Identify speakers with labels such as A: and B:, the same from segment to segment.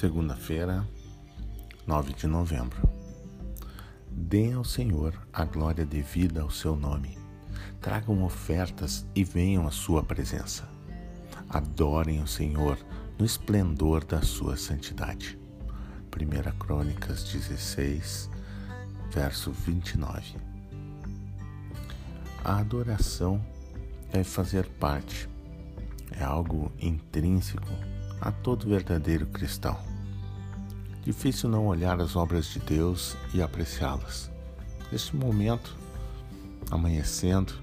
A: Segunda-feira, 9 de novembro. Deem ao Senhor a glória devida ao seu nome. Tragam ofertas e venham à sua presença. Adorem o Senhor no esplendor da sua santidade. 1 Crônicas 16, verso 29. A adoração deve fazer parte, é algo intrínseco a todo verdadeiro cristão. Difícil não olhar as obras de Deus e apreciá-las. Neste momento, amanhecendo,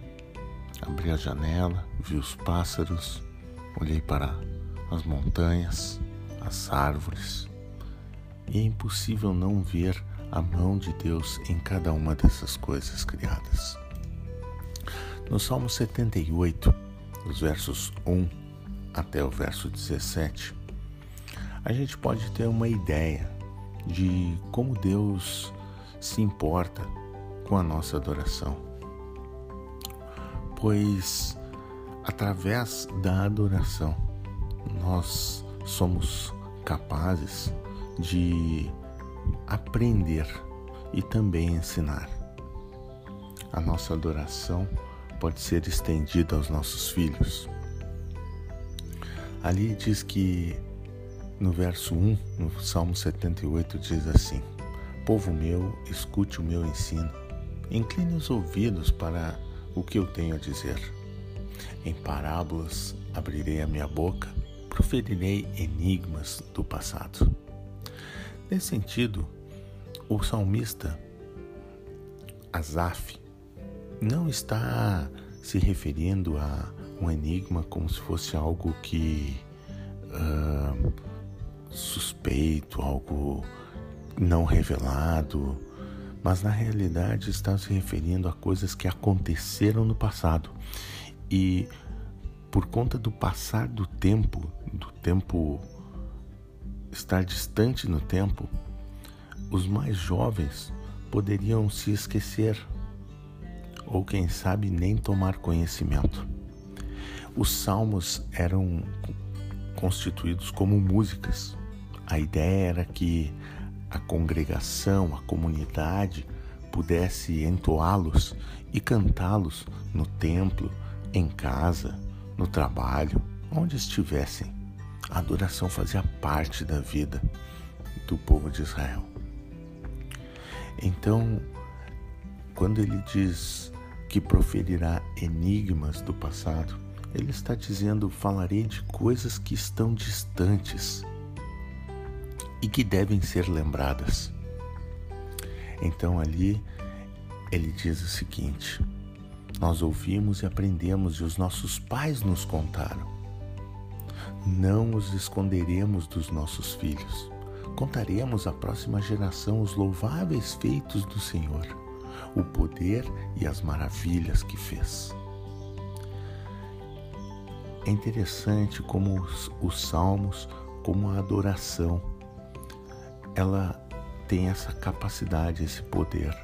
A: abri a janela, vi os pássaros, olhei para as montanhas, as árvores, e é impossível não ver a mão de Deus em cada uma dessas coisas criadas. No Salmo 78, os versos 1 até o verso 17, a gente pode ter uma ideia de como Deus se importa com a nossa adoração. Pois através da adoração nós somos capazes de aprender e também ensinar. A nossa adoração pode ser estendida aos nossos filhos. Ali diz que no verso 1, no Salmo 78, diz assim: Povo meu, escute o meu ensino, incline os ouvidos para o que eu tenho a dizer. Em parábolas abrirei a minha boca, proferirei enigmas do passado. Nesse sentido, o salmista Asaf não está se referindo a um enigma como se fosse algo que uh, suspeito, algo não revelado, mas na realidade está se referindo a coisas que aconteceram no passado e por conta do passar do tempo, do tempo estar distante no tempo, os mais jovens poderiam se esquecer ou quem sabe nem tomar conhecimento. Os salmos eram constituídos como músicas. A ideia era que a congregação, a comunidade pudesse entoá-los e cantá-los no templo, em casa, no trabalho, onde estivessem. A adoração fazia parte da vida do povo de Israel. Então, quando ele diz que proferirá enigmas do passado, ele está dizendo: falarei de coisas que estão distantes e que devem ser lembradas. Então ali ele diz o seguinte: Nós ouvimos e aprendemos e os nossos pais nos contaram. Não os esconderemos dos nossos filhos. Contaremos à próxima geração os louváveis feitos do Senhor, o poder e as maravilhas que fez. É interessante como os, os salmos, como a adoração, ela tem essa capacidade, esse poder.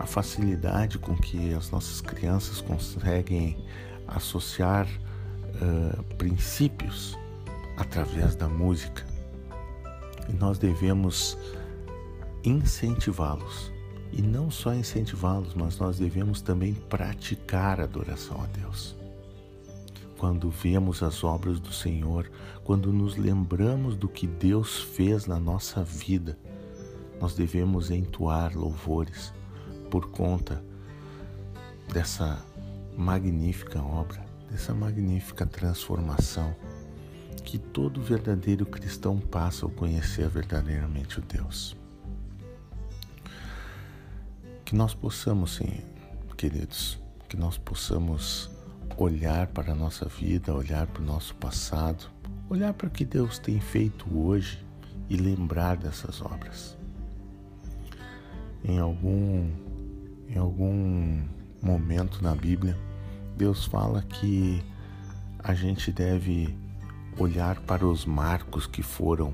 A: A facilidade com que as nossas crianças conseguem associar uh, princípios através da música. E nós devemos incentivá-los. E não só incentivá-los, mas nós devemos também praticar a adoração a Deus quando vemos as obras do Senhor, quando nos lembramos do que Deus fez na nossa vida, nós devemos entoar louvores por conta dessa magnífica obra, dessa magnífica transformação que todo verdadeiro cristão passa ao conhecer verdadeiramente o Deus. Que nós possamos, sim, queridos, que nós possamos olhar para a nossa vida, olhar para o nosso passado, olhar para o que Deus tem feito hoje e lembrar dessas obras. Em algum, em algum momento na Bíblia, Deus fala que a gente deve olhar para os marcos que foram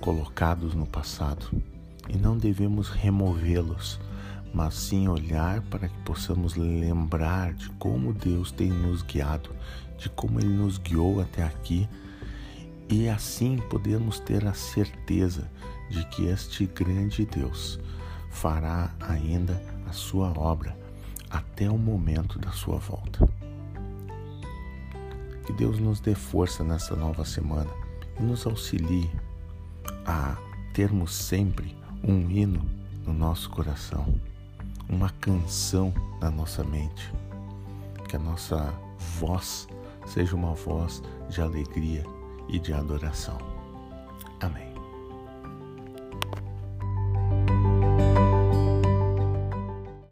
A: colocados no passado e não devemos removê-los, mas sim olhar para que possamos lembrar de como Deus tem nos guiado, de como Ele nos guiou até aqui E assim podemos ter a certeza de que este grande Deus fará ainda a sua obra até o momento da sua volta. Que Deus nos dê força nesta nova semana e nos auxilie a termos sempre um hino no nosso coração, uma canção na nossa mente. Que a nossa voz seja uma voz de alegria e de adoração. Amém.